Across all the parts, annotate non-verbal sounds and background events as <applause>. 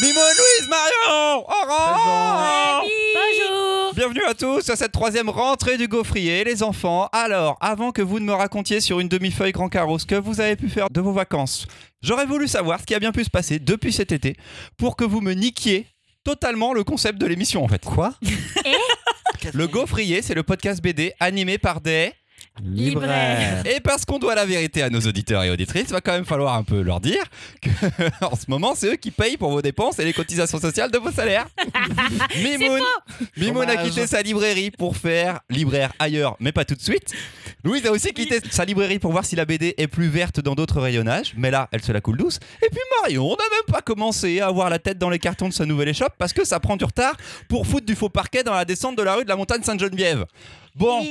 Mimo, Louise, Marion Bonjour. Bienvenue à tous à cette troisième rentrée du gaufrier, les enfants. Alors, avant que vous ne me racontiez sur une demi-feuille grand carreau ce que vous avez pu faire de vos vacances, j'aurais voulu savoir ce qui a bien pu se passer depuis cet été pour que vous me niquiez totalement le concept de l'émission en fait. Quoi? Le gaufrier, c'est le podcast BD animé par des... Libraire. Et parce qu'on doit la vérité à nos auditeurs et auditrices, il va quand même falloir un peu leur dire que <laughs> en ce moment, c'est eux qui payent pour vos dépenses et les cotisations sociales de vos salaires. <laughs> Mimoun, Mimoun a quitté sa librairie pour faire libraire ailleurs, mais pas tout de suite. Louise a aussi quitté sa librairie pour voir si la BD est plus verte dans d'autres rayonnages, mais là, elle se la coule douce. Et puis Marion, on n'a même pas commencé à avoir la tête dans les cartons de sa nouvelle échoppe parce que ça prend du retard pour foutre du faux parquet dans la descente de la rue de la montagne Sainte-Geneviève. Bon,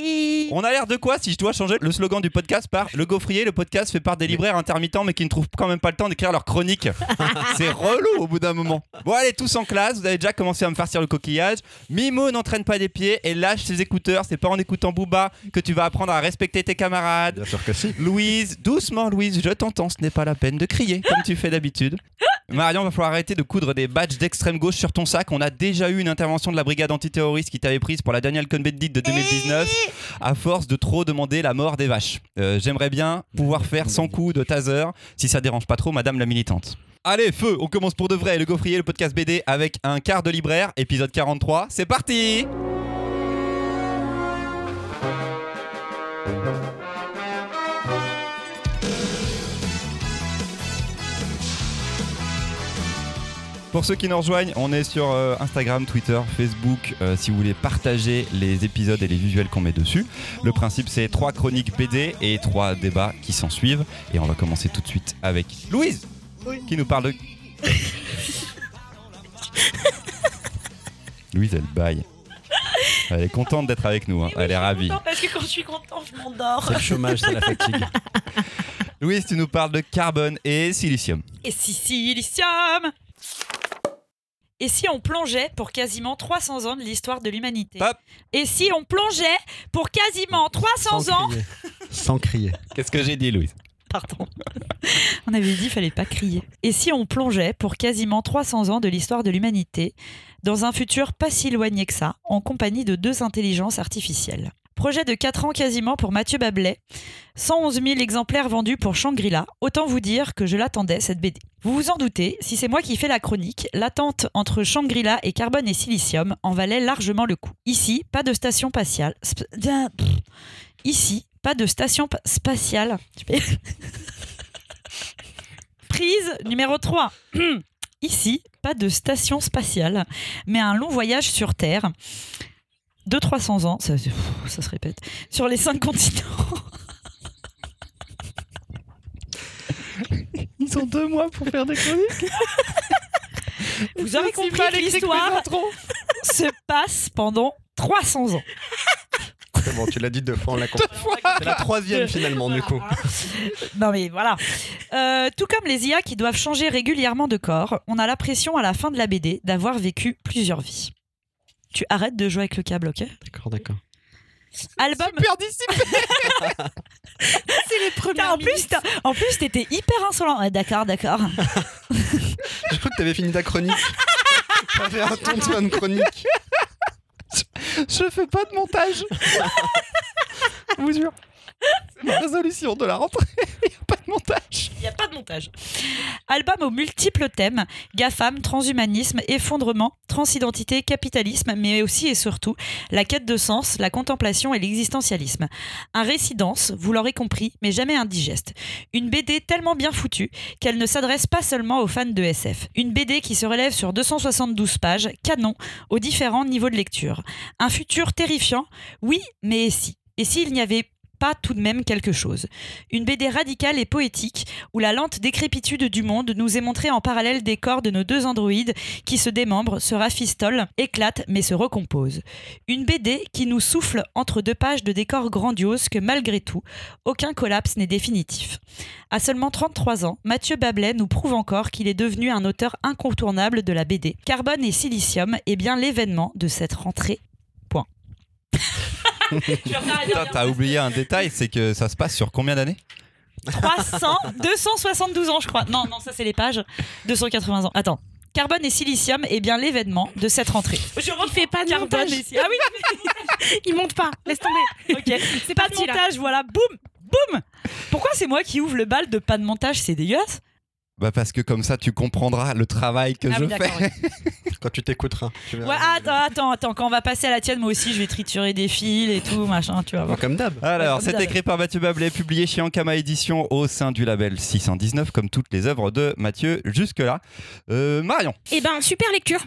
on a l'air de quoi si je dois changer le slogan du podcast par Le Gaufrier, le podcast fait par des libraires intermittents mais qui ne trouvent quand même pas le temps d'écrire leur chronique. <laughs> C'est relou au bout d'un moment. Bon allez, tous en classe, vous avez déjà commencé à me farcir le coquillage. Mimo n'entraîne pas des pieds et lâche ses écouteurs. C'est pas en écoutant Booba que tu vas apprendre à respecter tes camarades. Bien sûr que si. Louise, doucement Louise, je t'entends, ce n'est pas la peine de crier comme tu fais d'habitude. Marion, va falloir arrêter de coudre des badges d'extrême gauche sur ton sac. On a déjà eu une intervention de la brigade antiterroriste qui t'avait prise pour la Daniel Cohn-Bendit de 2019 à force de trop demander la mort des vaches. Euh, J'aimerais bien pouvoir faire 100 coups de taser si ça dérange pas trop madame la militante. Allez, feu, on commence pour de vrai. Le gaufrier, le podcast BD avec un quart de libraire, épisode 43. C'est parti Pour ceux qui nous rejoignent, on est sur euh, Instagram, Twitter, Facebook. euh, si vous voulez partager les épisodes et les visuels qu'on met dessus, le principe c'est trois chroniques BD et trois débats qui s'en suivent. Et on va commencer tout de suite avec Louise, qui nous parle de. <laughs> Louise, elle baille. Elle est contente d'être avec nous. hein. Elle est ravie. Parce que quand je suis content, je m'endors. C'est le chômage, c'est la fatigue. <laughs> Louise, tu nous parles de carbone et silicium. Et si silicium Et si on plongeait pour quasiment 300 ans de l'histoire de l'humanité Hop. Et si on plongeait pour quasiment 300 Sans ans crier. <laughs> Sans crier. Qu'est-ce que j'ai dit, Louise? Pardon. on avait dit fallait pas crier. Et si on plongeait pour quasiment 300 ans de l'histoire de l'humanité dans un futur pas si éloigné que ça, en compagnie de deux intelligences artificielles? Projet de 4 ans quasiment pour Mathieu Bablet. 111 000 exemplaires vendus pour Shangri-La. Autant vous dire que je l'attendais, cette BD. Vous vous en doutez, si c'est moi qui fais la chronique, l'attente entre Shangri-La et Carbone et Silicium en valait largement le coup. Ici, pas de station spatiale. Ici, pas de station pa- spatiale. <laughs> Prise numéro 3. <clears throat> Ici, pas de station spatiale, mais un long voyage sur Terre. De 300 ans, ça, se répète, sur les cinq continents. Ils ont deux mois pour faire des chroniques. Vous aurez compris que l'histoire se passe pendant 300 ans. C'est bon, tu l'as dit deux fois, on l'a compris. C'est la troisième finalement, du coup. Non mais voilà. Euh, tout comme les IA qui doivent changer régulièrement de corps, on a l'impression à la fin de la BD d'avoir vécu plusieurs vies. Tu arrêtes de jouer avec le câble, ok? D'accord, d'accord. Album. Super dissipé. <laughs> C'est les premiers. En plus, t'as- en plus, t'étais hyper insolent. Ouais, d'accord, d'accord. <laughs> J'ai cru que t'avais fini ta chronique. T'avais un ton de chronique. Je fais pas de montage. <laughs> Je vous jure. C'est ma résolution de la rentrée. <laughs> Il n'y a pas de montage. Il n'y a pas de montage. Album aux multiples thèmes GAFAM, transhumanisme, effondrement, transidentité, capitalisme, mais aussi et surtout la quête de sens, la contemplation et l'existentialisme. Un récit dense, vous l'aurez compris, mais jamais indigeste. Une BD tellement bien foutue qu'elle ne s'adresse pas seulement aux fans de SF. Une BD qui se relève sur 272 pages, canon, aux différents niveaux de lecture. Un futur terrifiant, oui, mais si? Et s'il n'y avait tout de même quelque chose Une BD radicale et poétique où la lente décrépitude du monde nous est montrée en parallèle des corps de nos deux androïdes qui se démembrent, se rafistolent, éclatent mais se recomposent. Une BD qui nous souffle entre deux pages de décors grandioses que malgré tout, aucun collapse n'est définitif. À seulement 33 ans, Mathieu Bablet nous prouve encore qu'il est devenu un auteur incontournable de la BD. Carbone et Silicium est bien l'événement de cette rentrée. T'as oublié un détail, c'est que ça se passe sur combien d'années 300, 272 ans, je crois. Non, non, ça c'est les pages. 280 ans. Attends. Carbone et silicium est bien l'événement de cette rentrée. Je Il fait pas de Carbone si- Ah oui, <laughs> Il monte pas. Laisse tomber. ok. C'est Pas de là. montage, voilà, boum, boum. Pourquoi c'est moi qui ouvre le bal de pas de montage? C'est dégueulasse. Bah parce que comme ça tu comprendras le travail que Ah je oui, fais. <laughs> Quand tu t'écouteras. tu. Ouais, attends, attends, attends. Quand on va passer à la tienne, moi aussi, je vais triturer des fils et tout, machin, tu vas voir. Comme d'hab. Alors, c'est écrit par Mathieu Bablé, publié chez Ankama Édition au sein du label 619, comme toutes les œuvres de Mathieu jusque-là. Euh, Marion, Eh ben, super lecture.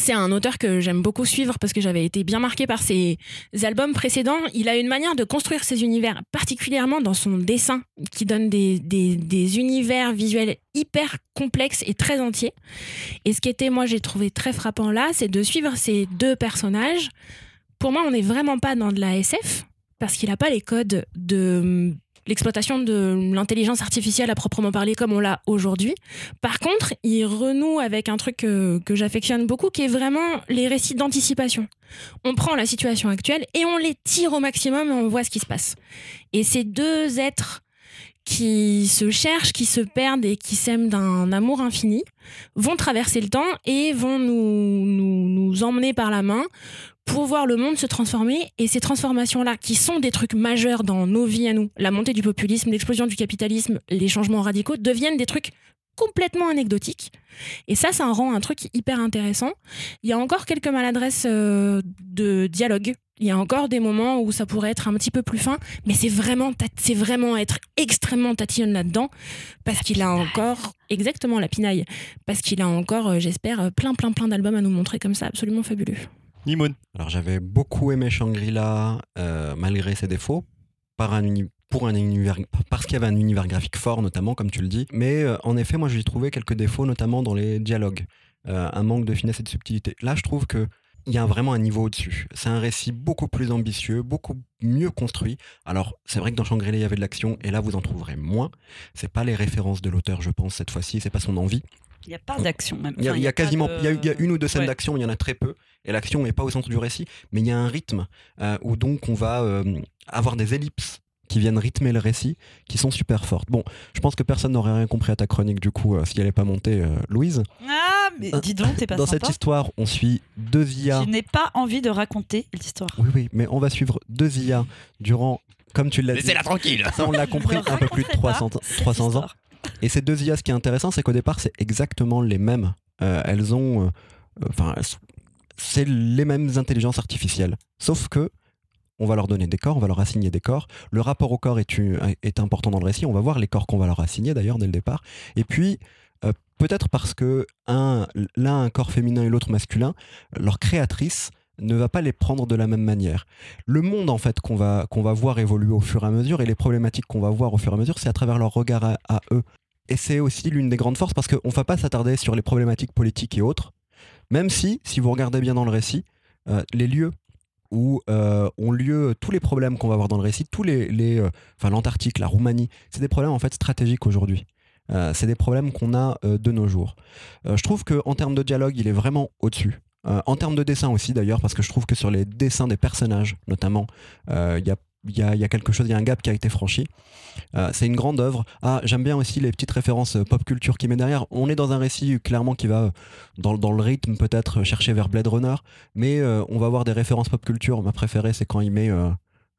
C'est un auteur que j'aime beaucoup suivre parce que j'avais été bien marqué par ses albums précédents. Il a une manière de construire ses univers, particulièrement dans son dessin, qui donne des, univers visuels hyper complexes et très entiers. Et ce qui était, moi, j'ai trouvé très frappant là, c'est de suivre ces deux personnages. Pour moi, on n'est vraiment pas dans de la SF parce qu'il n'a pas les codes de l'exploitation de l'intelligence artificielle à proprement parler comme on l'a aujourd'hui. Par contre, il renoue avec un truc que, que j'affectionne beaucoup, qui est vraiment les récits d'anticipation. On prend la situation actuelle et on les tire au maximum et on voit ce qui se passe. Et ces deux êtres qui se cherchent, qui se perdent et qui s'aiment d'un amour infini, vont traverser le temps et vont nous, nous emmener par la main pour voir le monde se transformer. Et ces transformations-là, qui sont des trucs majeurs dans nos vies à nous, la montée du populisme, l'explosion du capitalisme, les changements radicaux, deviennent des trucs complètement anecdotiques. Et ça, ça en rend un truc hyper intéressant. Il y a encore quelques maladresses euh, de dialogue. Il y a encore des moments où ça pourrait être un petit peu plus fin, mais c'est vraiment, c'est vraiment être extrêmement tatillon là-dedans, parce qu'il a encore, exactement la pinaille, parce qu'il a encore, euh, j'espère, euh, plein, plein, plein d'albums à nous montrer comme ça, absolument fabuleux. Nimoun. Alors j'avais beaucoup aimé Shangri-La euh, malgré ses défauts, pour un univers, parce qu'il y avait un univers graphique fort notamment, comme tu le dis. Mais euh, en effet, moi j'ai trouvé quelques défauts, notamment dans les dialogues, Euh, un manque de finesse et de subtilité. Là, je trouve que il y a vraiment un niveau au-dessus. C'est un récit beaucoup plus ambitieux, beaucoup mieux construit. Alors, c'est vrai que dans Shangri-La, il y avait de l'action, et là, vous en trouverez moins. C'est pas les références de l'auteur, je pense, cette fois-ci, c'est pas son envie. Il n'y a pas d'action même. Il y a, Enfin, il y a pas quasiment, de- il y a, il y a une ou deux scènes Ouais. d'action, il y en a très peu, et l'action n'est pas au centre du récit, mais il y a un rythme euh, où donc on va euh, avoir des ellipses qui viennent rythmer le récit, qui sont super fortes. Bon, je pense que personne n'aurait rien compris à ta chronique du coup, euh, si elle n'est pas montée, euh, Louise. Ah, mais dis donc, t'es pas Dans sympa. cette histoire, on suit deux IA. Je n'ai pas envie de raconter l'histoire. Oui, oui, mais on va suivre deux IA durant, comme tu l'as dit, Laissez-la tranquille ça on l'a <laughs> compris, un peu plus de raconterai pas 300, cette 300 ans. Et ces deux IA, ce qui est intéressant, c'est qu'au départ, c'est exactement les mêmes. Euh, elles ont. euh, Enfin, c'est les mêmes intelligences artificielles. Sauf que. On va leur donner des corps, on va leur assigner des corps. Le rapport au corps est, est important dans le récit. On va voir les corps qu'on va leur assigner d'ailleurs dès le départ. Et puis, euh, peut-être parce que un, l'un a un corps féminin et l'autre masculin, leur créatrice ne va pas les prendre de la même manière. Le monde en fait qu'on va, voir évoluer au fur et à mesure et les problématiques qu'on va voir au fur et à mesure, c'est à travers leur regard à, eux. Et c'est aussi l'une des grandes forces parce qu'on ne va pas s'attarder sur les problématiques politiques et autres, même si, si vous regardez bien dans le récit, euh, les lieux où euh, ont lieu tous les problèmes qu'on va voir dans le récit, tous euh, l'Antarctique, la Roumanie, c'est des problèmes en fait stratégiques aujourd'hui. C'est des problèmes qu'on a de nos jours. Je trouve qu'en termes de dialogue, il est vraiment au-dessus. Euh, en termes de dessin aussi d'ailleurs, parce que je trouve que sur les dessins des personnages, notamment, euh, il y a quelque chose, il y a un gap qui a été franchi. Euh, c'est une grande œuvre. Ah, j'aime bien aussi les petites références pop culture qui met derrière. On est dans un récit clairement qui va dans, dans le rythme peut-être chercher vers Blade Runner, mais on va avoir des références pop culture. Ma préférée, c'est quand il met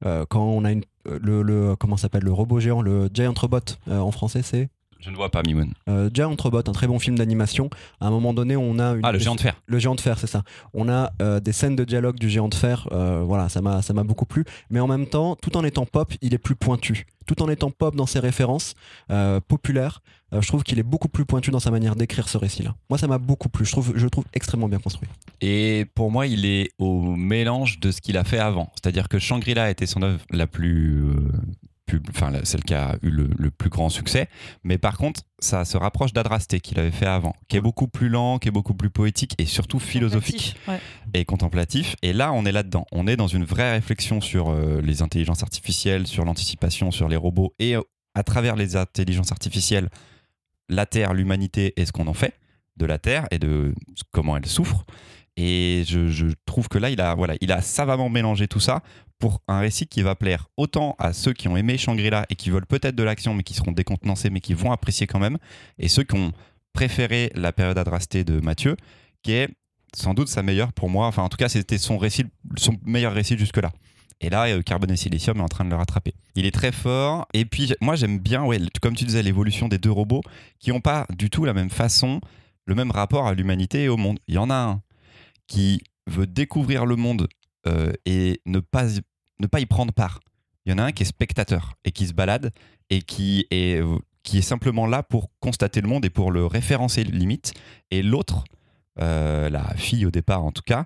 quand on a le, le comment s'appelle le robot géant, le Giant Robot en français, c'est Je ne vois pas Mimoun. euh, Giant Robot, un très bon film d'animation. À un moment donné, on a une Ah, le géant de fer. le géant de fer, c'est ça. On a euh, des scènes de dialogue du géant de fer. euh, voilà, ça m'a, ça m'a beaucoup plu. Mais en même temps, tout en étant pop, il est plus pointu. Tout en étant pop dans ses références euh, populaires, je trouve qu'il est beaucoup plus pointu dans sa manière d'écrire ce récit-là. Moi, ça m'a beaucoup plu. Je trouve, je le trouve extrêmement bien construit. Et pour moi, il est au mélange de ce qu'il a fait avant. C'est-à-dire que Shangri-La était son œuvre la plus. Pub- Enfin, celle qui a eu le, le plus grand succès. Mais par contre, ça se rapproche d'Adrasté qu'il avait fait avant, qui est beaucoup plus lent, qui est beaucoup plus poétique et surtout philosophique Ouais. et contemplatif. Et là, on est là-dedans. On est dans une vraie réflexion sur euh, les intelligences artificielles, sur l'anticipation, sur les robots et euh, à travers les intelligences artificielles, la Terre, l'humanité et ce qu'on en fait de la Terre et de comment elle souffre. Et je, je trouve que là, il a, voilà, il a savamment mélangé tout ça pour un récit qui va plaire autant à ceux qui ont aimé Shangri-La et qui veulent peut-être de l'action mais qui seront décontenancés mais qui vont apprécier quand même, et ceux qui ont préféré la période adrastée de Mathieu, qui est sans doute sa meilleure pour moi. Enfin, en tout cas, c'était son récit, son meilleur récit jusque-là. Et là, euh, Carbone et Silicium est en train de le rattraper. Il est très fort. Et puis, moi, j'aime bien, ouais, comme tu disais, l'évolution des deux robots qui n'ont pas du tout la même façon, le même rapport à l'humanité et au monde. Il y en a un qui veut découvrir le monde euh, et ne pas, ne pas y prendre part. Il y en a un qui est spectateur et qui se balade et qui est, qui est simplement là pour constater le monde et pour le référencer limite. Et l'autre, euh, la fille au départ en tout cas,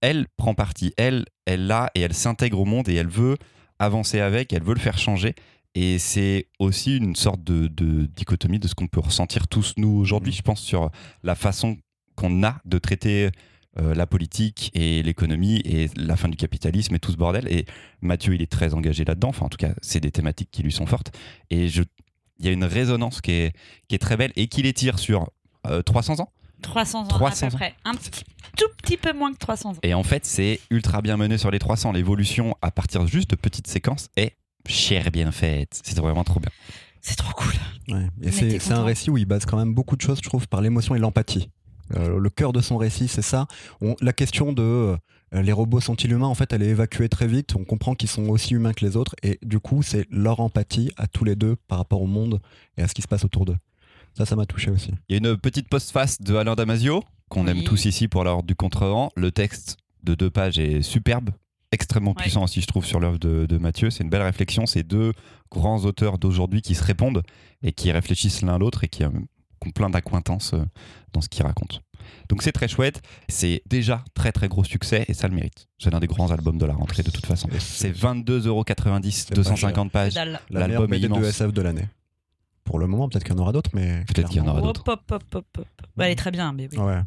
elle prend parti. Elle, elle l'a et elle s'intègre au monde et elle veut avancer avec, elle veut le faire changer. Et c'est aussi une sorte de, de dichotomie de ce qu'on peut ressentir tous nous aujourd'hui, je pense, sur la façon qu'on a de traiter euh, la politique et l'économie et la fin du capitalisme et tout ce bordel. Et Mathieu, il est très engagé là-dedans. Enfin, en tout cas, c'est des thématiques qui lui sont fortes. Et je, il y a une résonance qui est, qui est très belle et qui les tire sur euh, 300 ans. 300 ans 300 à peu ans. près. Un petit, tout petit peu moins que 300 ans. Et en fait, c'est ultra bien mené sur les 300. L'évolution à partir juste de petites séquences est chère bien faite. C'est vraiment trop bien. C'est trop cool. Ouais. Mais Et c'est un récit où il base quand même beaucoup de choses, je trouve, par l'émotion et l'empathie. Euh, le cœur de son récit, c'est ça. On- la question de euh, les robots sont-ils humains, en fait, elle est évacuée très vite. On comprend qu'ils sont aussi humains que les autres. Et du coup, c'est leur empathie à tous les deux par rapport au monde et à ce qui se passe autour d'eux. Ça, ça m'a touché aussi. Il y a une petite postface de Alain Damasio, qu'on Oui. aime tous ici pour l'ordre du contre-vent. Le texte de deux pages est superbe, extrêmement Ouais. puissant aussi, je trouve, sur l'œuvre de, de Mathieu. C'est une belle réflexion. C'est deux grands auteurs d'aujourd'hui qui se répondent et qui réfléchissent l'un l'autre et qui, euh, qui ont plein d'accointances euh, dans ce qu'ils racontent. Donc c'est très chouette. C'est déjà très très gros succès et ça le mérite. C'est l'un des grands albums de la rentrée de toute façon. C'est 22,90€, C'est pas 250 Que pages. La L'album est BD de immense. SF de l'année. Pour le moment, peut-être qu'il y en aura d'autres, mais. Peut-être qu'il y en aura d'autres. Hop, hop, hop, hop, hop. Bah, elle est très bien, mais oui. Ouais.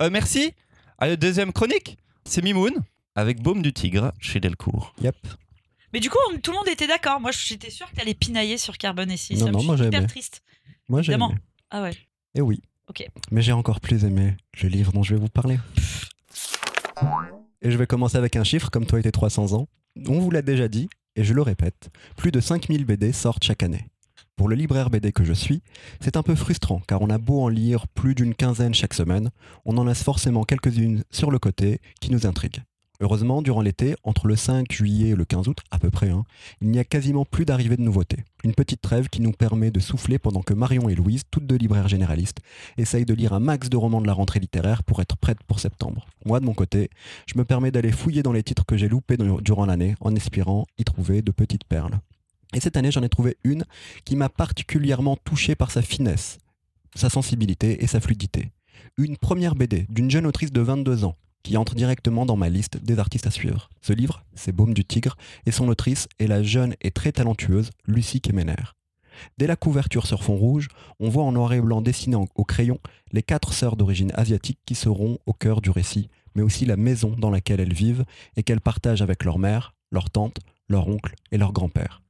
Euh, merci. Allez, deuxième chronique, c'est Mimoun avec Baume du Tigre chez Delcourt. Yep. Mais du coup, on- tout le monde était d'accord. Moi, j'étais sûre que t'allais pinailler sur Carbone et Silicium. Non, non, moi, hyper triste. Moi, j'ai. Ah ouais. Et oui. Ok. Mais j'ai encore plus aimé le livre dont je vais vous parler. Et je vais commencer avec un chiffre, comme toi et tes 300 ans. On vous l'a déjà dit, et je le répète, plus de 5000 BD sortent chaque année. Pour le libraire BD que je suis, c'est un peu frustrant car on a beau en lire plus d'une quinzaine chaque semaine, on en laisse forcément quelques-unes sur le côté qui nous intriguent. Heureusement, durant l'été, entre le 5 juillet et le 15 août, à peu près, hein, il n'y a quasiment plus d'arrivée de nouveautés. Une petite trêve qui nous permet de souffler pendant que Marion et Louise, toutes deux libraires généralistes, essayent de lire un max de romans de la rentrée littéraire pour être prêtes pour septembre. Moi, de mon côté, je me permets d'aller fouiller dans les titres que j'ai loupés durant l'année en espérant y trouver de petites perles. Et cette année, j'en ai trouvé une qui m'a particulièrement touché par sa finesse, sa sensibilité et sa fluidité. Une première BD d'une jeune autrice de 22 ans qui entre directement dans ma liste des artistes à suivre. Ce livre, c'est Baume du Tigre, et son autrice est la jeune et très talentueuse Lucie Kemener. Dès la couverture sur fond rouge, on voit en noir et blanc dessiné au crayon les quatre sœurs d'origine asiatique qui seront au cœur du récit, mais aussi la maison dans laquelle elles vivent et qu'elles partagent avec leur mère, leur tante, leur oncle et leur grand-père.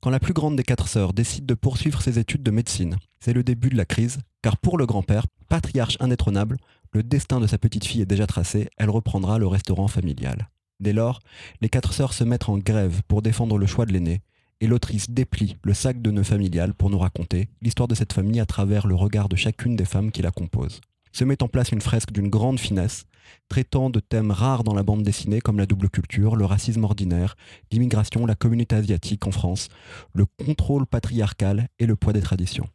Quand la plus grande des quatre sœurs décide de poursuivre ses études de médecine, c'est le début de la crise, car pour le grand-père, patriarche indétrônable, le destin de sa petite fille est déjà tracé, elle reprendra le restaurant familial. Dès lors, les quatre sœurs se mettent en grève pour défendre le choix de l'aîné, et l'autrice déplie le sac de nœuds familial pour nous raconter l'histoire de cette famille à travers le regard de chacune des femmes qui la composent. Se met en place une fresque d'une grande finesse, traitant de thèmes rares dans la bande dessinée comme la double culture, le racisme ordinaire, l'immigration, la communauté asiatique en France, le contrôle patriarcal et le poids des traditions.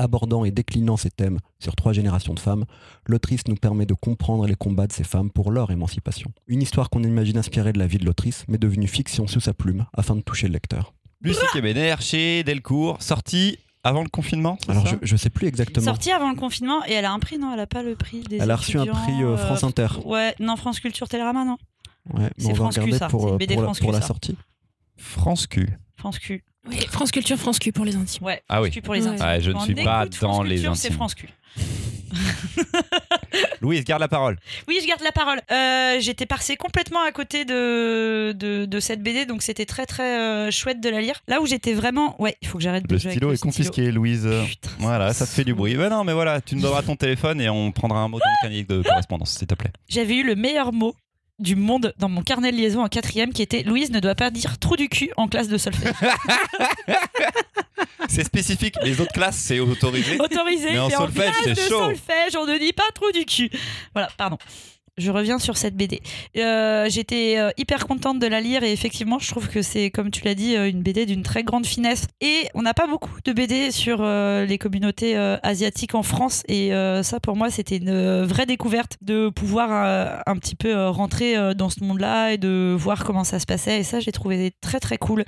Abordant et déclinant ces thèmes sur trois générations de femmes, l'autrice nous permet de comprendre les combats de ces femmes pour leur émancipation. Une histoire qu'on imagine inspirée de la vie de l'autrice, mais devenue fiction sous sa plume afin de toucher le lecteur. Lucie Kebener chez Delcourt, sortie avant le confinement. Alors ça je, je sais plus exactement. Sortie avant le confinement et elle a un prix, non? Elle a pas le prix des. Elle a reçu un prix euh, France Inter. Ouais, non, France Culture Télérama, non Ouais, mais C'est on va France Q, regarder ça. pour, C'est une euh, pour la, pour Q, sortie. France Q. France Q. Oui, France Culture, France Q pour les intimes. Ouais, Ah France oui. Pour les Ouais. intimes. Ah, je ne suis pas dans les Culture, C'est intimes. France Q. <laughs> Louise, garde la parole. Oui, je garde la parole. Euh, J'étais passée complètement à côté de, de, de cette BD, donc c'était très très euh, chouette de la lire. Là où j'étais vraiment. Ouais, il faut que j'arrête de Le jouer avec stylo le est confisqué, Louise. Putain, Voilà, ça fait du bruit. Ben non, mais voilà, tu nous donneras ton téléphone et on prendra un mot dans le de correspondance, s'il te plaît. J'avais eu le meilleur mot du monde dans mon carnet de liaison en quatrième qui était Louise ne doit pas dire trou du cul en classe de solfège. <laughs> C'est spécifique. Les autres classes, c'est autorisé. Autorisé, Mais en mais en solfège, classe c'est de chaud. solfège, on ne dit pas trou du cul. Voilà, pardon. Je reviens sur cette BD. Euh, J'étais euh, hyper contente de la lire et effectivement, je trouve que c'est, comme tu l'as dit, euh, une BD d'une très grande finesse. Et on n'a pas beaucoup de BD sur les communautés asiatiques en France et ça, pour moi, c'était une vraie découverte de pouvoir un petit peu rentrer dans ce monde-là et de voir comment ça se passait. Et ça, j'ai trouvé très très cool.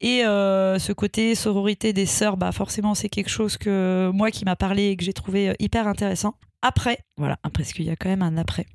Et ce côté sororité des sœurs, bah forcément, c'est quelque chose que moi qui m'a parlé et que j'ai trouvé hyper intéressant. Après, voilà, parce qu'il y a quand même un après,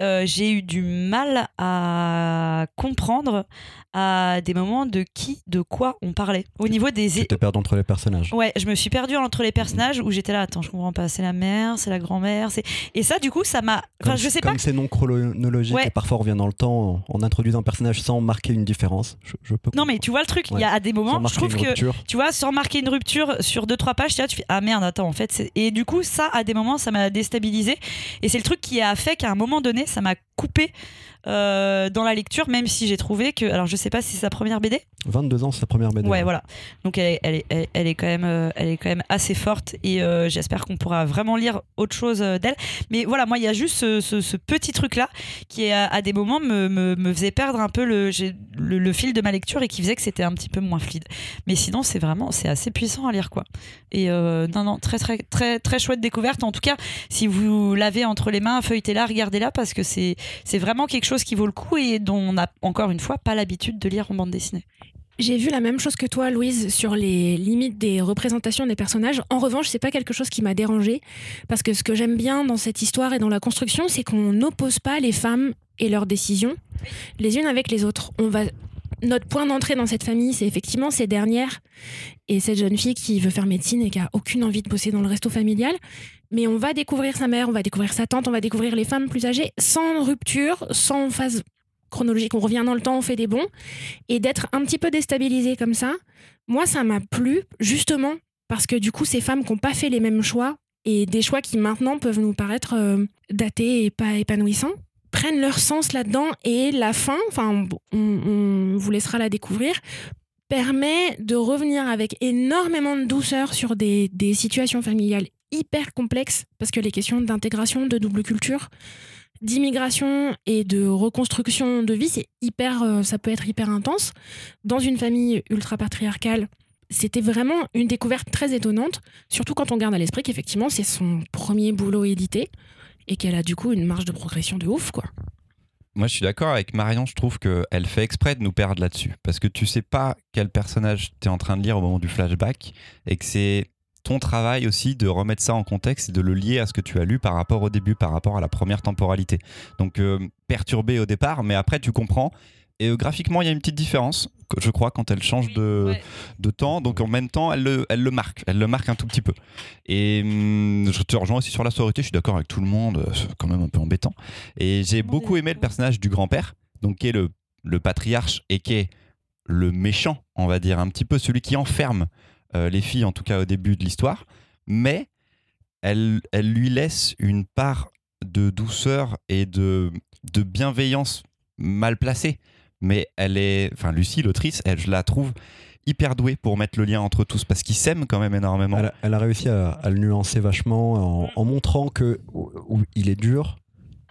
euh, j'ai eu du mal à comprendre à des moments de qui, de quoi on parlait. Au niveau des... Tu te perds entre les personnages. Ouais, je me suis perdue entre les personnages où j'étais là, attends, je comprends pas, c'est la mère, c'est la grand-mère, c'est... Et ça, du coup, ça m'a... Enfin, Comme- je sais pas Comme c'est non chronologique Ouais. et parfois on revient dans le temps en, introduisant un personnage sans marquer une différence. Je, je peux Non, mais tu vois le truc, il y a à des moments, je trouve que rupture. tu vois, sans marquer une rupture sur deux trois pages, tu, vois, tu fais ah merde, attends, en fait, et du coup, ça, à des moments, ça m'a déstabilisé, et c'est le truc qui a fait qu'à un moment donné, ça m'a coupé euh, dans la lecture, même si j'ai trouvé que, alors je sais pas si c'est sa première BD, 22 ans, c'est sa première BD. ouais, voilà, donc elle, est- elle, est- elle, elle est quand même, euh, elle est quand même assez forte, et euh, j'espère qu'on pourra vraiment lire autre chose d'elle, mais voilà, moi, il y a juste ce, ce- ce petit truc là qui, à, à des moments, me, me, me faisait perdre un peu le, le, le fil de ma lecture et qui faisait que c'était un petit peu moins fluide. Mais sinon, c'est vraiment, c'est assez puissant à lire, quoi. Et euh, non, non, très, très, très, très chouette découverte. En tout cas, si vous l'avez entre les mains, feuilletez-la, regardez-la, parce que c'est vraiment quelque chose qui vaut le coup et dont on n'a encore une fois pas l'habitude de lire en bande dessinée. J'ai vu la même chose que toi, Louise, sur les limites des représentations des personnages. En revanche, c'est pas quelque chose qui m'a dérangé parce que ce que j'aime bien dans cette histoire et dans la construction, c'est qu'on n'oppose pas les femmes et leurs décisions les unes avec les autres. On va notre point d'entrée dans cette famille, c'est effectivement ces dernières et cette jeune fille qui veut faire médecine et qui a aucune envie de bosser dans le resto familial. Mais on va découvrir sa mère, on va découvrir sa tante, on va découvrir les femmes plus âgées sans rupture, sans phase chronologique. On revient dans le temps, on fait des bons et d'être un petit peu déstabilisé comme ça, moi, ça m'a plu, justement, parce que du coup, ces femmes qui n'ont pas fait les mêmes choix, et des choix qui maintenant peuvent nous paraître euh, datés et pas épanouissants, prennent leur sens là-dedans, et la fin, enfin, on, vous laissera la découvrir, permet de revenir avec énormément de douceur sur des situations familiales hyper complexes, parce que les questions d'intégration, de double culture, d'immigration et de reconstruction de vie, c'est hyper, euh, ça peut être hyper intense. Dans une famille ultra patriarcale, c'était vraiment une découverte très étonnante, surtout quand on garde à l'esprit qu'effectivement c'est son premier boulot édité et qu'elle a du coup une marge de progression de ouf quoi. Moi, je suis d'accord avec Marion. Je trouve qu'elle fait exprès de nous perdre là-dessus. Parce que tu sais pas quel personnage tu es en train de lire au moment du flashback. Et que c'est ton travail aussi de remettre ça en contexte et de le lier à ce que tu as lu par rapport au début, par rapport à la première temporalité. Donc, euh, perturbé au départ, mais après, tu comprends. Et euh, graphiquement, il y a une petite différence, je crois, quand elle change de, Ouais. de temps. Donc en même temps, elle le, elle le marque. Elle le marque un tout petit peu. Et hum, je te rejoins aussi sur la sororité. Je suis d'accord avec tout le monde. euh, C'est quand même un peu embêtant. Et j'ai beaucoup aimé le personnage du grand-père, donc qui est le, le patriarche et qui est le méchant, on va dire, un petit peu celui qui enferme les filles, en tout cas au début de l'histoire. Mais elle, elle lui laisse une part de douceur et de, de bienveillance mal placée. Mais elle est, enfin Lucie, l'autrice, elle, je la trouve hyper douée pour mettre le lien entre tous parce qu'ils s'aiment quand même énormément. Elle, a- réussi à, le nuancer vachement en, montrant que il est dur,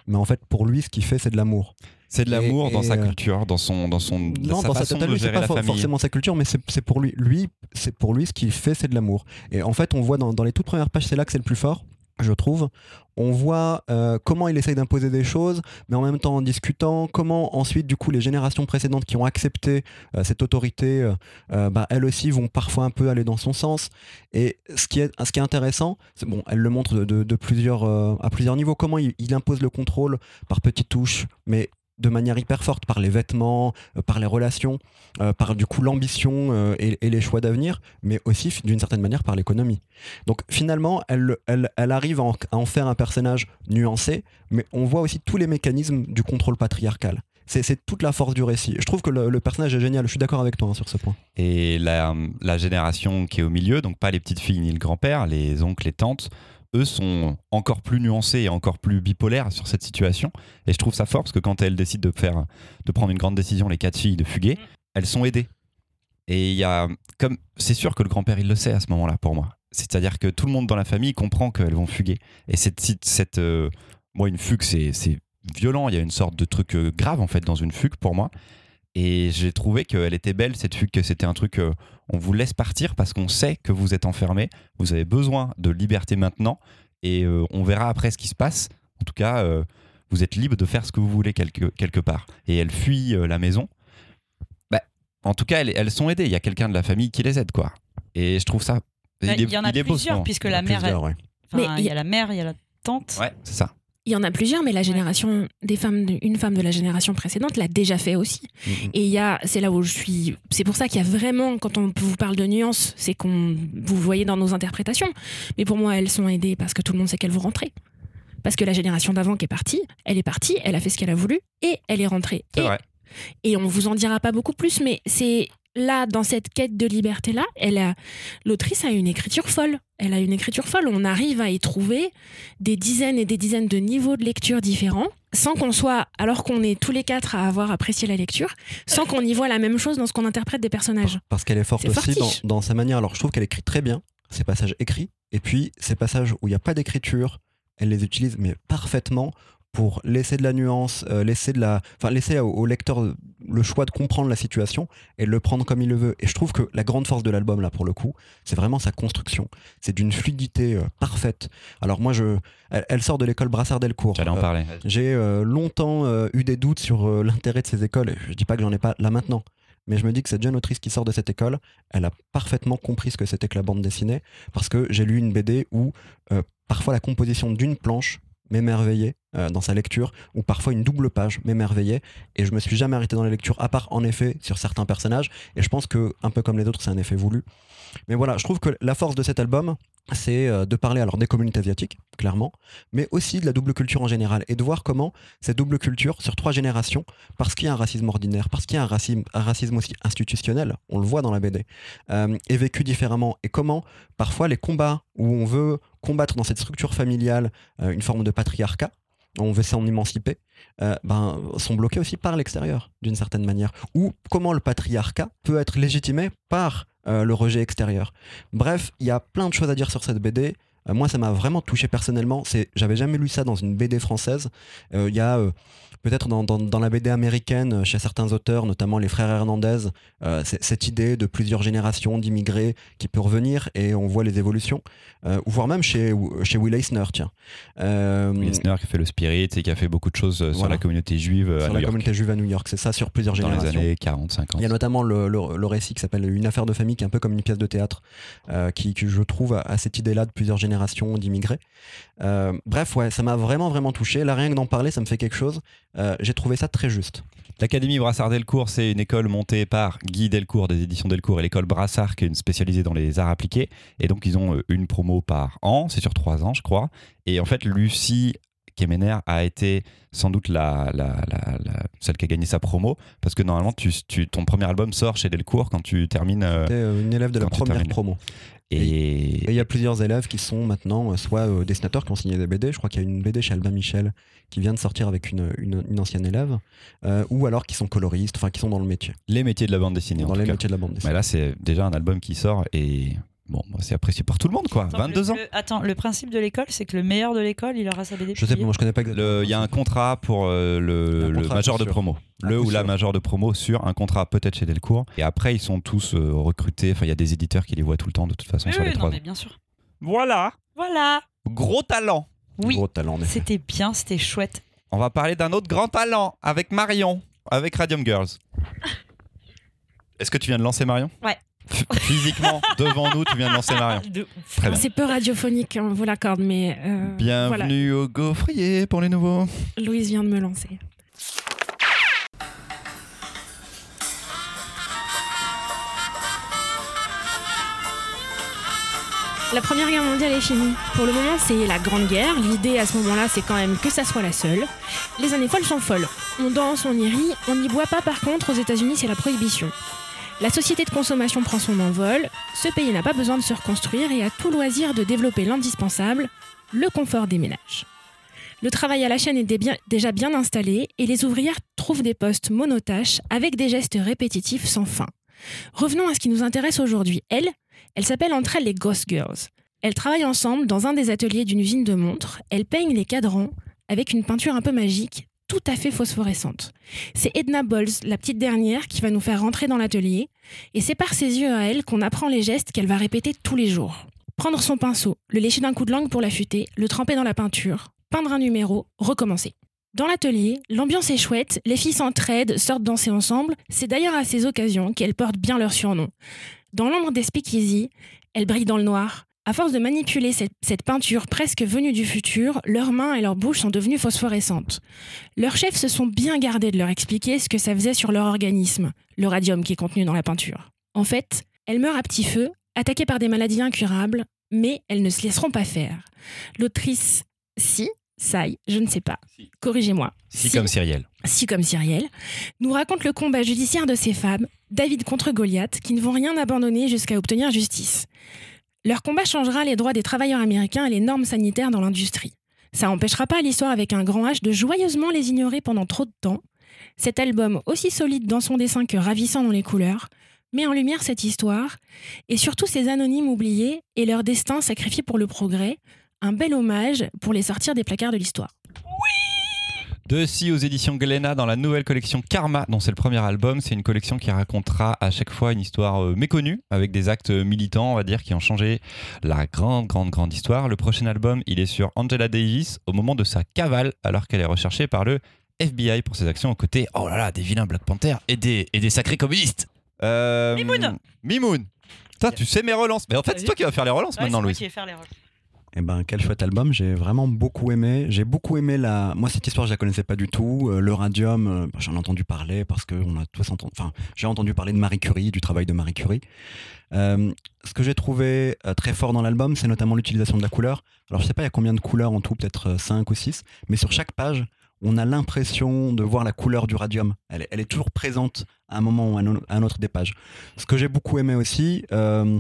mais en fait pour lui ce qu'il fait c'est de l'amour. C'est de l'amour dans sa euh, culture, dans son, dans son, Non, sa dans sa façon de totalité, c'est gérer pas la forcément sa culture, mais c'est pour lui. Lui, c'est pour lui ce qu'il fait, c'est de l'amour. Et en fait, on voit dans, dans les toutes premières pages, c'est là que c'est le plus fort, je trouve. On voit euh, comment il essaye d'imposer des choses, mais en même temps en discutant, comment ensuite, du coup, les générations précédentes qui ont accepté euh, cette autorité, euh, bah, elles aussi vont parfois un peu aller dans son sens. Et ce qui est, ce qui est intéressant, bon, elle le montre de, de- de plusieurs, à plusieurs niveaux, comment il, il impose le contrôle par petites touches, mais de manière hyper forte par les vêtements, euh, par les relations, euh, par du coup l'ambition euh, et, les choix d'avenir, mais aussi d'une certaine manière par l'économie. Donc finalement, elle, elle, arrive à en, faire un personnage nuancé, mais on voit aussi tous les mécanismes du contrôle patriarcal. C'est toute la force du récit. Je trouve que le, le personnage est génial, je suis d'accord avec toi hein, sur ce point. Et la, la génération qui est au milieu, donc pas les petites filles ni le grand-père, les oncles, les tantes, eux sont encore plus nuancés et encore plus bipolaires sur cette situation. Et je trouve ça fort parce que quand elles décident de faire, de prendre une grande décision, les quatre filles, de fuguer, elles sont aidées. Et il y a, comme, c'est sûr que le grand-père il le sait à ce moment-là pour moi. C'est-à-dire que tout le monde dans la famille comprend qu'elles vont fuguer. Et cette, cette, euh, moi une fugue c'est, c'est violent. Il y a une sorte de truc euh, grave en fait dans une fugue pour moi. Et j'ai trouvé qu'elle était belle cette fugue, que c'était un truc, euh, on vous laisse partir parce qu'on sait que vous êtes enfermé, vous avez besoin de liberté maintenant, et euh, on verra après ce qui se passe. En tout cas, euh, vous êtes libre de faire ce que vous voulez quelque, quelque part. Et elles fuient euh, la maison. Bah, en tout cas, elles, elles sont aidées. Il y a quelqu'un de la famille qui les aide, quoi. Et je trouve ça. Il est- y en a il beau, plusieurs, puisque Il la mère, plusieurs, ouais. enfin, Mais il y a la mère, il y a la tante. Ouais, c'est ça. Il y en a plusieurs, mais la génération des femmes, une femme de la génération précédente l'a déjà fait aussi. Mhm. Et il y a, c'est là où je suis. C'est pour ça qu'il y a vraiment, quand on vous parle de nuances, c'est qu'on vous voyez dans nos interprétations. Mais pour moi, elles sont aidées parce que tout le monde sait qu'elles vont rentrer. Parce que la génération d'avant qui est partie, elle est partie, elle a fait ce qu'elle a voulu et elle est rentrée. C'est Et, vrai. et on vous en dira pas beaucoup plus, mais c'est là, dans cette quête de liberté-là, elle a, l'autrice a une écriture folle. Elle a une écriture folle. On arrive à y trouver des dizaines et des dizaines de niveaux de lecture différents, sans qu'on soit, alors qu'on est tous les quatre à avoir apprécié la lecture, sans qu'on y voit la même chose dans ce qu'on interprète des personnages. Parce qu'elle est forte aussi dans sa manière. Alors, je trouve qu'elle écrit très bien ces passages écrits. Et puis, ces passages où il n'y a pas d'écriture, elle les utilise, mais parfaitement pour laisser de la nuance, euh, laisser, de la, enfin, laisser au, au lecteur le choix de comprendre la situation et de le prendre comme il le veut. Et je trouve que la grande force de l'album, là, pour le coup, c'est vraiment sa construction. C'est d'une fluidité euh, parfaite. Alors, moi, je, elle, elle sort de l'école Brassard-Delcourt. J'allais en Euh, parler. j'ai longtemps eu des doutes sur l'intérêt de ces écoles. Je dis pas que j'en ai pas là maintenant. Mais je me dis que cette jeune autrice qui sort de cette école, elle a parfaitement compris ce que c'était que la bande dessinée. Parce que j'ai lu une BD où euh, parfois la composition d'une planche m'émerveillait euh, dans sa lecture, ou parfois une double page m'émerveillait. Et je me suis jamais arrêté dans la lecture, à part en effet sur certains personnages. Et je pense que, un peu comme les autres, c'est un effet voulu. Mais voilà, je trouve que la force de cet album, c'est euh, de parler alors des communautés asiatiques, clairement, mais aussi de la double culture en général, et de voir comment cette double culture, sur trois générations, parce qu'il y a un racisme ordinaire, parce qu'il y a un racisme, un racisme aussi institutionnel, on le voit dans la BD, euh, est vécu différemment, et comment parfois les combats où on veut combattre dans cette structure familiale une forme de patriarcat, on veut s'en émanciper, euh, ben, sont bloqués aussi par l'extérieur, d'une certaine manière. Ou comment le patriarcat peut être légitimé par euh, le rejet extérieur. Bref, il y a plein de choses à dire sur cette BD. Euh, moi, ça m'a vraiment touché personnellement. J'avais jamais lu ça dans une BD française. Euh, Il y a peut-être dans, dans- dans la BD américaine, chez certains auteurs, notamment les frères Hernandez, euh, cette idée de plusieurs générations d'immigrés qui peut revenir et on voit les évolutions. Euh, ou voire même chez, chez Will Eisner, tiens. Euh, Lesnar qui a fait le Spirit et qui a fait beaucoup de choses euh, sur Voilà. la communauté juive à sur New la York, communauté juive à New York, c'est ça sur plusieurs dans les générations. années 40, 50. Il y a notamment le, le- le récit qui s'appelle Une affaire de famille, qui est un peu comme une pièce de théâtre, qui, qui, je trouve, a, a cette idée-là de plusieurs générations d'immigrés. Bref, ouais, ça m'a vraiment, vraiment touché. Là, rien que d'en parler, ça me fait quelque chose. Euh, J'ai trouvé ça très juste. L'Académie Brassard Delcourt, c'est une école montée par Guy Delcourt des éditions Delcourt et l'école Brassard qui est une spécialisée dans les arts appliqués. Et donc ils ont euh, une promo par an, c'est sur trois ans je crois. Et en fait Lucie Kemener a été sans doute la, la- la- la- celle qui a gagné sa promo parce que normalement tu, tu- ton premier album sort chez Delcourt quand tu termines. euh, C'était euh, une élève de la première termines. promo. Et il y a plusieurs élèves qui sont maintenant euh, soit euh, dessinateurs qui ont signé des BD. Je crois qu'il y a une BD chez Albin Michel qui vient de sortir avec une, une- une ancienne élève, euh, ou alors qui sont coloristes, enfin qui sont dans le métier, les métiers de la bande dessinée. en dans tout les cas. métiers de la bande dessinée. Mais là c'est déjà un album qui sort et bon bah, c'est apprécié par tout le monde quoi. Attends, 22 le- ans. le- attends, le principe de l'école, c'est que le meilleur de l'école, il aura sa BD. Je sais pas, moi je connais pas Il y a un contrat pour euh, le, le contrat major de promo. À Le ou la major de promo sur un contrat peut-être chez Delcourt. Et après, ils sont tous euh, recrutés. Enfin, il y a des éditeurs qui les voient tout le temps de toute façon Oui, sur oui, les non, trois mais bien sûr. Voilà, Voilà. gros talent. Oui, Gros talent, c'était bien, c'était chouette. On va parler d'un autre grand talent avec Marion, avec Radium Girls. <laughs> Est-ce que tu viens de lancer Marion? Ouais. <laughs> Physiquement, devant nous, tu viens de lancer Marion. De-. C'est peu radiophonique, on vous l'accorde, mais euh, voilà, Bienvenue au gaufrier pour les nouveaux. Louise vient de me lancer. La Première Guerre mondiale est finie. Pour le moment, c'est la Grande Guerre. L'idée à ce moment-là, c'est quand même que ça soit la seule. Les années folles sont folles. On danse, on y rit, on n'y boit pas par contre. Aux États-Unis, c'est la prohibition. La société de consommation prend son envol. Ce pays n'a pas besoin de se reconstruire et a tout loisir de développer l'indispensable, le confort des ménages. Le travail à la chaîne est déjà bien installé et les ouvrières trouvent des postes monotâches avec des gestes répétitifs sans fin. Revenons à ce qui nous intéresse aujourd'hui. Elles, elles s'appellent entre elles les Ghost Girls. Elles travaillent ensemble dans un des ateliers d'une usine de montres. Elles peignent les cadrans avec une peinture un peu magique, tout à fait phosphorescente. C'est Edna Bolz, la petite dernière, qui va nous faire rentrer dans l'atelier. Et c'est par ses yeux à elle qu'on apprend les gestes qu'elle va répéter tous les jours. Prendre son pinceau, le lécher d'un coup de langue pour l'affûter, le tremper dans la peinture, peindre un numéro, recommencer. Dans l'atelier, l'ambiance est chouette, les filles s'entraident, sortent danser ensemble. C'est d'ailleurs à ces occasions qu'elles portent bien leur surnom. Dans l'ombre des speakeasy, elles brillent dans le noir. À force de manipuler cette, cette peinture presque venue du futur, leurs mains et leurs bouches sont devenues phosphorescentes. Leurs chefs se sont bien gardés de leur expliquer ce que ça faisait sur leur organisme, le radium qui est contenu dans la peinture. En fait, elles meurent à petit feu, attaquées par des maladies incurables, mais elles ne se laisseront pas faire. L'autrice, si, Sai, je ne sais pas, Si. corrigez-moi. Si, comme Cyrielle. Si comme Cyrielle, nous raconte le combat judiciaire de ces femmes, David contre Goliath, qui ne vont rien abandonner jusqu'à obtenir justice. Leur combat changera les droits des travailleurs américains et les normes sanitaires dans l'industrie. Ça n'empêchera pas l'histoire avec un grand H de joyeusement les ignorer pendant trop de temps. Cet album, aussi solide dans son dessin que ravissant dans les couleurs, met en lumière cette histoire et surtout ces anonymes oubliés et leur destin sacrifié pour le progrès, un bel hommage pour les sortir des placards de l'histoire. De Si aux éditions Glénat dans la nouvelle collection Karma, dont c'est le premier album. C'est une collection qui racontera à chaque fois une histoire euh, méconnue, avec des actes militants, on va dire, qui ont changé la grande, grande, grande histoire. Le prochain album, il est sur Angela Davis au moment de sa cavale, alors qu'elle est recherchée par le FBI pour ses actions aux côtés, oh là là, des vilains Black Panther et des, et des sacrés communistes. Euh, Mimoun. Mimoun. Toi, tu sais mes relances. Mais en fait, c'est toi qui vas faire les relances maintenant, Louis. Eh ben, quel chouette album, j'ai vraiment beaucoup aimé. J'ai beaucoup aimé la. Moi, cette histoire, je la connaissais pas du tout. Euh, le radium, euh, j'en ai entendu parler parce que a tous entendu. Enfin, j'ai entendu parler de Marie Curie, du travail de Marie Curie. Euh, ce que j'ai trouvé très fort dans l'album, c'est notamment l'utilisation de la couleur. Alors, je sais pas, il y a combien de couleurs en tout, peut-être 5 ou 6, mais sur chaque page, on a l'impression de voir la couleur du radium. Elle est, toujours présente à un moment ou à un, autre des pages. Ce que j'ai beaucoup aimé aussi, euh,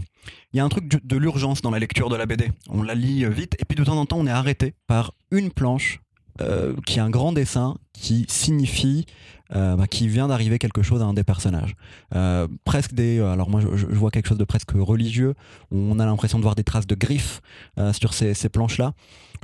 il y a un truc de l'urgence dans la lecture de la BD. On la lit euh, vite et puis de temps en temps on est arrêté par une planche euh, qui a un grand dessin qui signifie euh, bah, qu'il vient d'arriver quelque chose à un des personnages. Presque des. Alors moi je, vois quelque chose de presque religieux. On a l'impression de voir des traces de griffes sur ces, ces planches-là.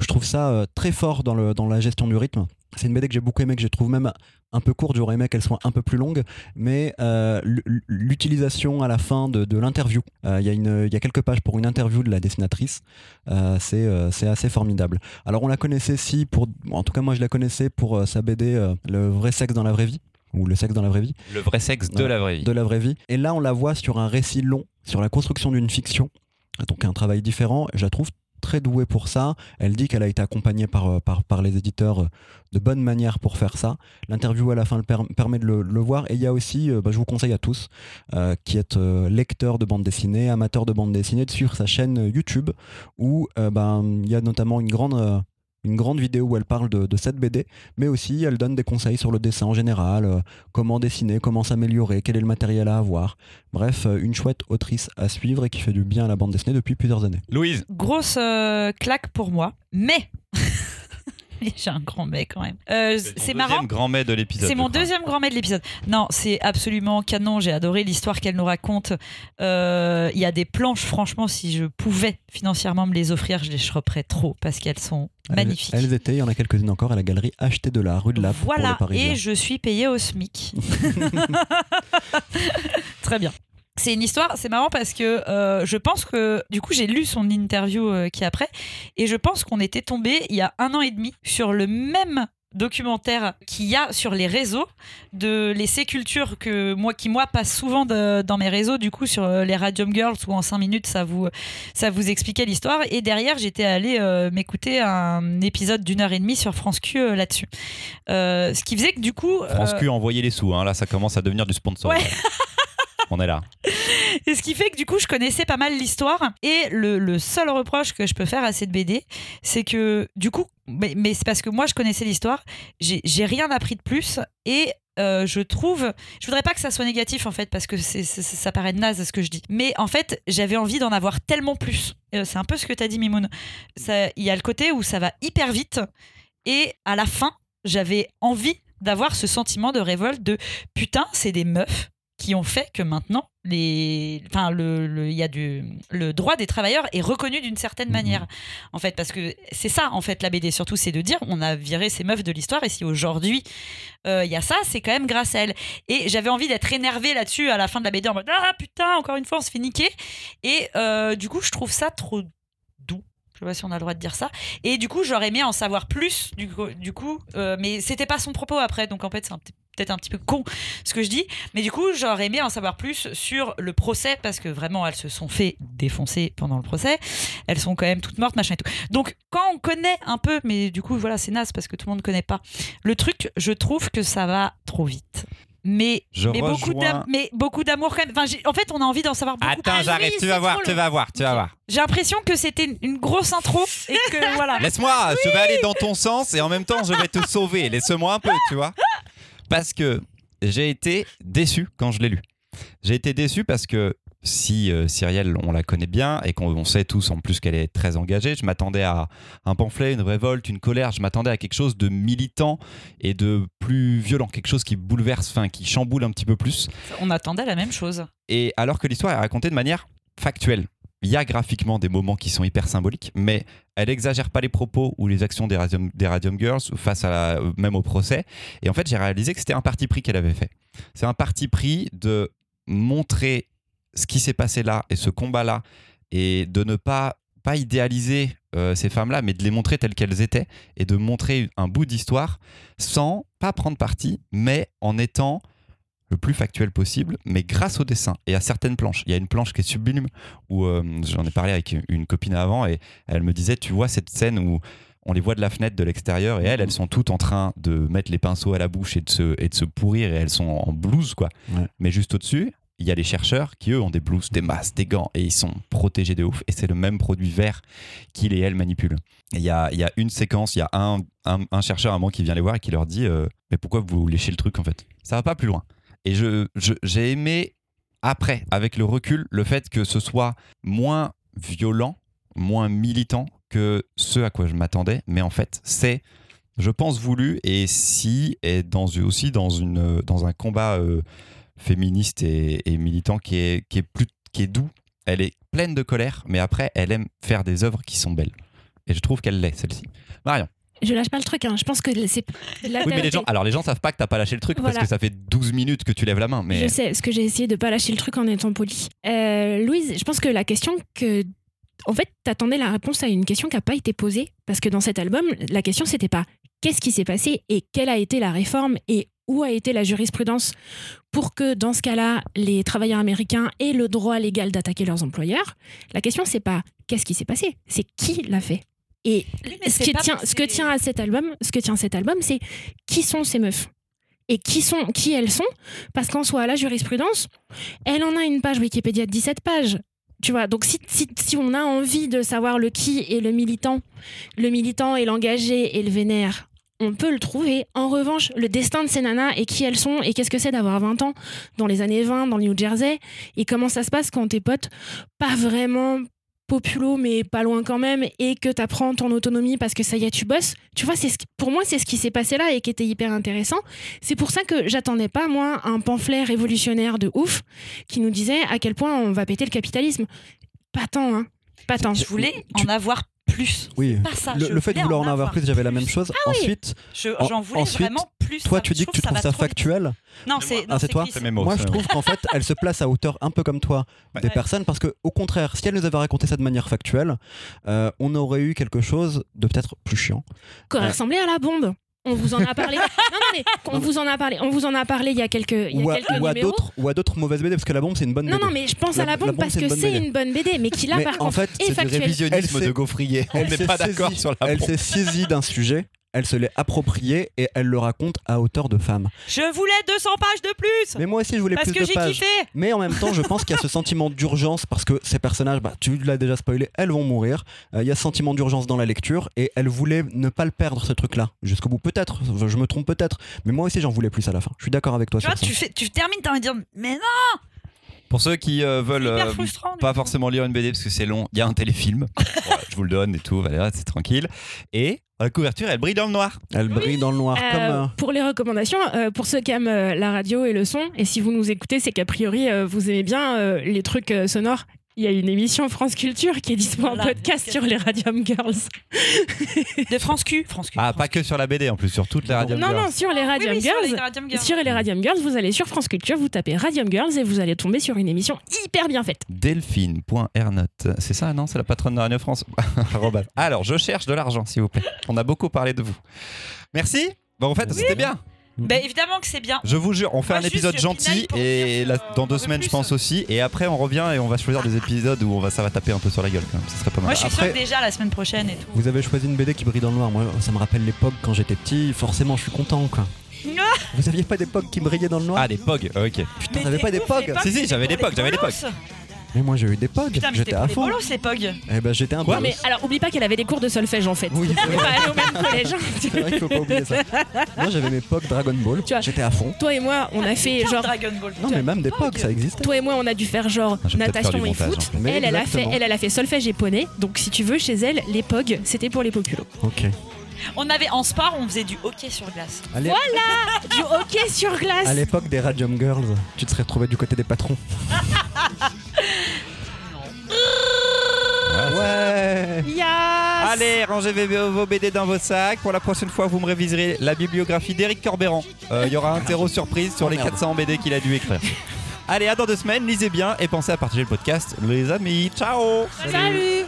Je trouve ça très fort dans, le, dans la gestion du rythme. C'est une BD que j'ai beaucoup aimé, que je trouve même un peu courte. J'aurais aimé qu'elle soit un peu plus longue, mais euh, l'utilisation à la fin de, de l'interview. Euh, Il y, a y quelques pages pour une interview de la dessinatrice. Euh, c'est assez formidable. Alors on la connaissait si pour, en tout cas moi je la connaissais pour sa BD Le vrai sexe dans la vraie vie ou Le sexe dans la vraie vie Le vrai sexe de la vraie vie. de la vraie vie. Et là, on la voit sur un récit long, sur la construction d'une fiction. Donc un travail différent. Je la trouve très douée pour ça. Elle dit qu'elle a été accompagnée par, euh, les éditeurs euh, de bonne manière pour faire ça. L'interview à la fin permet de le, voir. Et il y a aussi, euh, bah, je vous conseille à tous, qui êtes lecteurs de bande dessinée, amateurs de bande dessinée, de suivre sa chaîne YouTube où ben, il y a notamment une grande... une grande vidéo où elle parle de, de cette BD, mais aussi elle donne des conseils sur le dessin en général, euh, comment dessiner, comment s'améliorer, quel est le matériel à avoir. Bref, euh, une chouette autrice à suivre et qui fait du bien à la bande dessinée depuis plusieurs années. Louise. Grosse euh, claque pour moi, mais <laughs> <laughs> j'ai un grand mais quand même. Euh, c'est marrant. Deuxième grand mai de l'épisode. C'est mon crois. deuxième grand mai de l'épisode. Non, c'est absolument canon. J'ai adoré l'histoire qu'elle nous raconte. Euh, Il y a des planches, franchement, si je pouvais financièrement me les offrir, je les choperais trop parce qu'elles sont magnifiques. Elles, étaient, il y en a quelques-unes encore à la galerie Acheter de la rue de la pour les voilà, Parisiens. et je suis payée au SMIC. <laughs> <laughs> Très bien. C'est une histoire, c'est marrant parce que euh, je pense que, du coup, j'ai lu son interview euh, qui est après, et je pense qu'on était tombé il y a un an et demi sur le même documentaire qu'il y a sur les réseaux de les sécultures que moi qui moi passe souvent de- dans mes réseaux du coup sur euh, les Radium Girls où en 5 minutes ça vous ça vous expliquait l'histoire et derrière j'étais allée euh, m'écouter un épisode d'une heure et demie sur France Q euh, là-dessus Euh, ce qui faisait que du coup France Q, envoyez les sous. hein. Là, ça commence à devenir du sponsor. Ouais. <laughs> On est là. Et ce qui fait que du coup, je connaissais pas mal l'histoire. Et le, seul reproche que je peux faire à cette BD, c'est que du coup, mais, c'est parce que moi, je connaissais l'histoire, j'ai rien appris de plus. Et euh, je trouve, je voudrais pas que ça soit négatif en fait parce que ça paraît naze ce que je dis. Mais en fait, j'avais envie d'en avoir tellement plus. Euh, c'est un peu ce que tu as dit, Mimoun. Il y a le côté où ça va hyper vite et à la fin, j'avais envie d'avoir ce sentiment de révolte de putain, c'est des meufs qui ont fait que maintenant les enfin le y a du le droit des travailleurs est reconnu d'une certaine Mhm. manière. En fait parce que c'est ça en fait la BD surtout c'est de dire on a viré ces meufs de l'histoire et si aujourd'hui euh, il y a ça c'est quand même grâce à elles. Et j'avais envie d'être énervée là-dessus à la fin de la BD en mode ah putain encore une fois on se fait niquer. Et euh, du coup je trouve ça trop doux. Je sais pas si on a le droit de dire ça. Et du coup j'aurais aimé en savoir plus du coup, du coup euh, mais c'était pas son propos après. Donc en fait c'est un petit- peut-être un petit peu con ce que je dis mais du coup j'aurais aimé en savoir plus sur le procès parce que vraiment elles se sont fait défoncer pendant le procès elles sont quand même toutes mortes machin et tout donc quand on connaît un peu mais du coup voilà c'est naze parce que tout le monde ne connaît pas le truc je trouve que ça va trop vite mais, Je mais, beaucoup rejoins- mais beaucoup d'amour quand même. Enfin, en fait, on a envie d'en savoir beaucoup Attends, j'arrête, oui, tu c'est vas voir, tu vas voir, tu vas voir. J'ai l'impression que c'était une grosse intro et que voilà. Laisse-moi, je vais aller dans ton sens et en même temps je vais te sauver. Laisse-moi un peu, tu vois. Parce que j'ai été déçu quand je l'ai lu. J'ai été déçu parce que si euh, Cyrielle, on la connaît bien et qu'on on sait tous en plus qu'elle est très engagée, je m'attendais à un pamphlet, une révolte, une colère, je m'attendais à quelque chose de militant et de plus violent, quelque chose qui bouleverse, enfin qui chamboule un petit peu plus. On attendait la même chose. Et alors que l'histoire est racontée de manière factuelle. Il y a graphiquement des moments qui sont hyper symboliques, mais elle exagère pas les propos ou les actions des Radium, Girls face à la- même au procès. Et en fait, j'ai réalisé que c'était un parti pris qu'elle avait fait. C'est un parti pris de montrer ce qui s'est passé là et ce combat-là et de ne pas pas idéaliser euh, ces femmes-là, mais de les montrer telles qu'elles étaient et de montrer un bout d'histoire sans pas prendre parti, mais en étant le plus factuel possible, mais grâce au dessin et à certaines planches. Il y a une planche qui est sublime où euh, j'en ai parlé avec une copine avant et elle me disait Tu vois cette scène où on les voit de la fenêtre de l'extérieur et elles, elles sont toutes en train de mettre les pinceaux à la bouche et de se, et de se pourrir et elles sont en blouse, quoi. Ouais. Mais juste au-dessus, il y a les chercheurs qui, eux, ont des blouses, des masques, des gants et ils sont protégés de ouf. Et c'est le même produit vert qu'ils et elles manipulent. Il y a, y a une séquence, il y a un, un, un chercheur à un moment qui vient les voir et qui leur dit euh, Mais pourquoi vous léchez le truc en fait? Ça va pas plus loin. Et je, je- j'ai aimé, après, avec le recul, le fait que ce soit moins violent, moins militant que ce à quoi je m'attendais. Mais en fait, c'est, je pense, voulu et si, et dans, aussi dans, une, dans un combat euh, féministe et, militant qui est, qui est doux. Elle est pleine de colère, mais après, elle aime faire des œuvres qui sont belles. Et je trouve qu'elle l'est, celle-ci. Marion. Je lâche pas le truc, hein. je pense que c'est. la Oui, mais les gens, alors les gens savent pas que t'as pas lâché le truc parce que ça fait 12 minutes que tu lèves la main. Mais Je sais, parce que j'ai essayé de pas lâcher le truc en étant poli. Euh, Louise, je pense que la question que. En fait, t'attendais la réponse à une question qui n'a pas été posée. Parce que dans cet album, la question, c'était pas qu'est-ce qui s'est passé et quelle a été la réforme et où a été la jurisprudence pour que, dans ce cas-là, les travailleurs américains aient le droit légal d'attaquer leurs employeurs. La question, c'est pas qu'est-ce qui s'est passé, c'est qui l'a fait. Et ce, qui tient, ce que tient à cet album, ce que tient cet album, c'est qui sont ces meufs et qui sont qui elles sont parce qu'en soi la jurisprudence elle en a une page Wikipédia de 17 pages tu vois donc si, si, si on a envie de savoir le qui et le militant le militant et l'engagé et le vénère on peut le trouver. En revanche, le destin de ces nanas et qui elles sont et qu'est-ce que c'est d'avoir 20 ans dans les années 20 dans le New Jersey et comment ça se passe quand tes potes pas vraiment populo mais pas loin quand même et que tu apprends ton autonomie parce que ça y est tu bosses. Tu vois c'est ce pour moi c'est ce qui s'est passé là et qui était hyper intéressant. C'est pour ça que j'attendais pas moi un pamphlet révolutionnaire de ouf qui nous disait à quel point on va péter le capitalisme. Pas tant hein. Pas tant. Je voulais en avoir plus. Oui. Pas ça. Le, fait de vouloir en avoir plus, j'avais la même chose. oui. Ensuite, J'en voulais ensuite, vraiment plus. toi, tu dis que tu trouve trouves ça factuel. Non, c'est Ah, toi. Moi, je trouve qu'en fait, elle se place à hauteur un peu comme toi des Ouais. personnes parce que, au contraire, si elle nous avait raconté ça de manière factuelle, euh, on aurait eu quelque chose de peut-être plus chiant. qui aurait Ouais. ressemblé à la bombe on vous en a parlé <laughs> non non mais on Non, mais- vous en a parlé on vous en a parlé il y a quelques il y Ou a à, quelques ou à numéros d'autres, ou à d'autres mauvaises BD parce que la bombe c'est une bonne non BD. non mais je pense La- à la la bombe bombe, parce c'est une que bonne c'est une bonne BD mais qui là Mais par en contre fait, est C'est du factuelle révisionnisme Elle de gaufrier. On elle n'est pas d'accord sur la Elle bombe. s'est saisie d'un sujet elle se l'est approprié et elle le raconte à hauteur de femme. Je voulais 200 pages de plus Mais moi aussi, je voulais Parce plus que de j'ai pages. kiffé Mais en même temps, je pense qu'il y a ce <laughs> sentiment d'urgence parce que ces personnages, bah, tu l'as déjà spoilé, elles vont mourir. Euh, Il y a ce sentiment d'urgence dans la lecture et elle voulait ne pas le perdre, ce truc-là. Jusqu'au bout, peut-être. Je me trompe peut-être. Mais moi aussi, j'en voulais plus à la fin. Je suis d'accord avec toi Tu sur vois, ça. tu, fais, tu termines, t'as envie de dire Mais non Pour ceux qui euh, veulent euh, pas forcément lire une BD parce que c'est long, il y a un téléfilm. <laughs> Je vous le donne et tout, voilà, c'est tranquille. Et la couverture, elle brille dans le noir. Elle brille dans le noir Euh, comme. euh, Pour les recommandations, euh, pour ceux qui aiment euh, la radio et le son, et si vous nous écoutez, c'est qu'a priori euh, vous aimez bien euh, les trucs euh, sonores. Il y a une émission France Culture qui est dispo en podcast sur les Radium Girls. De France Q. France Q. Ah, pas que sur la BD en plus, sur toutes les radios. non, non, sur les Oui, Radium oui, sur Girls. les Radium Girls. Sur les Radium Girls, vous allez sur France Culture, vous tapez Radium Girls et vous allez tomber sur une émission hyper bien faite. Delphine.ernote. C'est ça, non? C'est la patronne de Radio France? <laughs> Alors, je cherche de l'argent, s'il vous plaît. On a beaucoup parlé de vous. Merci. Bon, en fait, c'était bien. Bah, évidemment que c'est bien. Je vous jure, on fait Moi, un juste, épisode je gentil pinaille pour et dire là, que, dans euh, deux on veut semaines, plus. je pense aussi. Et après, on revient et on va choisir des épisodes où on va, ça va taper un peu sur la gueule quand même. Ça serait pas mal. Moi, je suis Après- sûre que déjà la semaine prochaine et tout. Vous avez choisi une BD qui brille dans le noir. Moi, ça me rappelle l'époque quand j'étais petit. Forcément, je suis content, quoi. Ah <laughs> Vous aviez pas d'époque qui brillait dans le noir Ah, des POG, ok. Putain, t'avais pas des POG Si, si, j'avais des POG, j'avais des POG. Mais moi, j'ai eu des POG. Putain, mais J'étais à les fond. bolos, ces POG. Eh ben, j'étais un peu. Mais alors, oublie pas qu'elle avait des cours de solfège en fait. Oui, c'est vrai. au même collège. <laughs> C'est vrai qu'il faut pas oublier ça. Moi, j'avais mes POG Dragon Ball. Tu vois. J'étais à fond. Toi et moi, on a fait Putain, genre. Dragon Ball. Non, mais même des POG, ça existait. Toi et moi, on a dû faire genre Ah, je vais peut-être faire natation du et montage, foot. en fait. Mais Elle, elle a fait, exactement. elle, elle a fait solfège et poney. Donc, si tu veux, chez elle, les POG, c'était pour les poculos. Ok. On avait en sport, on faisait du hockey sur glace. À l'é- Du hockey sur glace. à l'époque des Radium Girls, tu te serais retrouvé du côté des patrons. <laughs> Ouais. Yes. Allez, rangez vos BD dans vos sacs. Pour la prochaine fois, vous me réviserez la bibliographie d'Éric Corbéran. Euh, Il y aura un terreau surprise sur Oh, les merde. 400 BD qu'il a dû écrire. Allez, à dans deux semaines. Lisez bien et pensez à partager le podcast, les amis. Ciao Salut.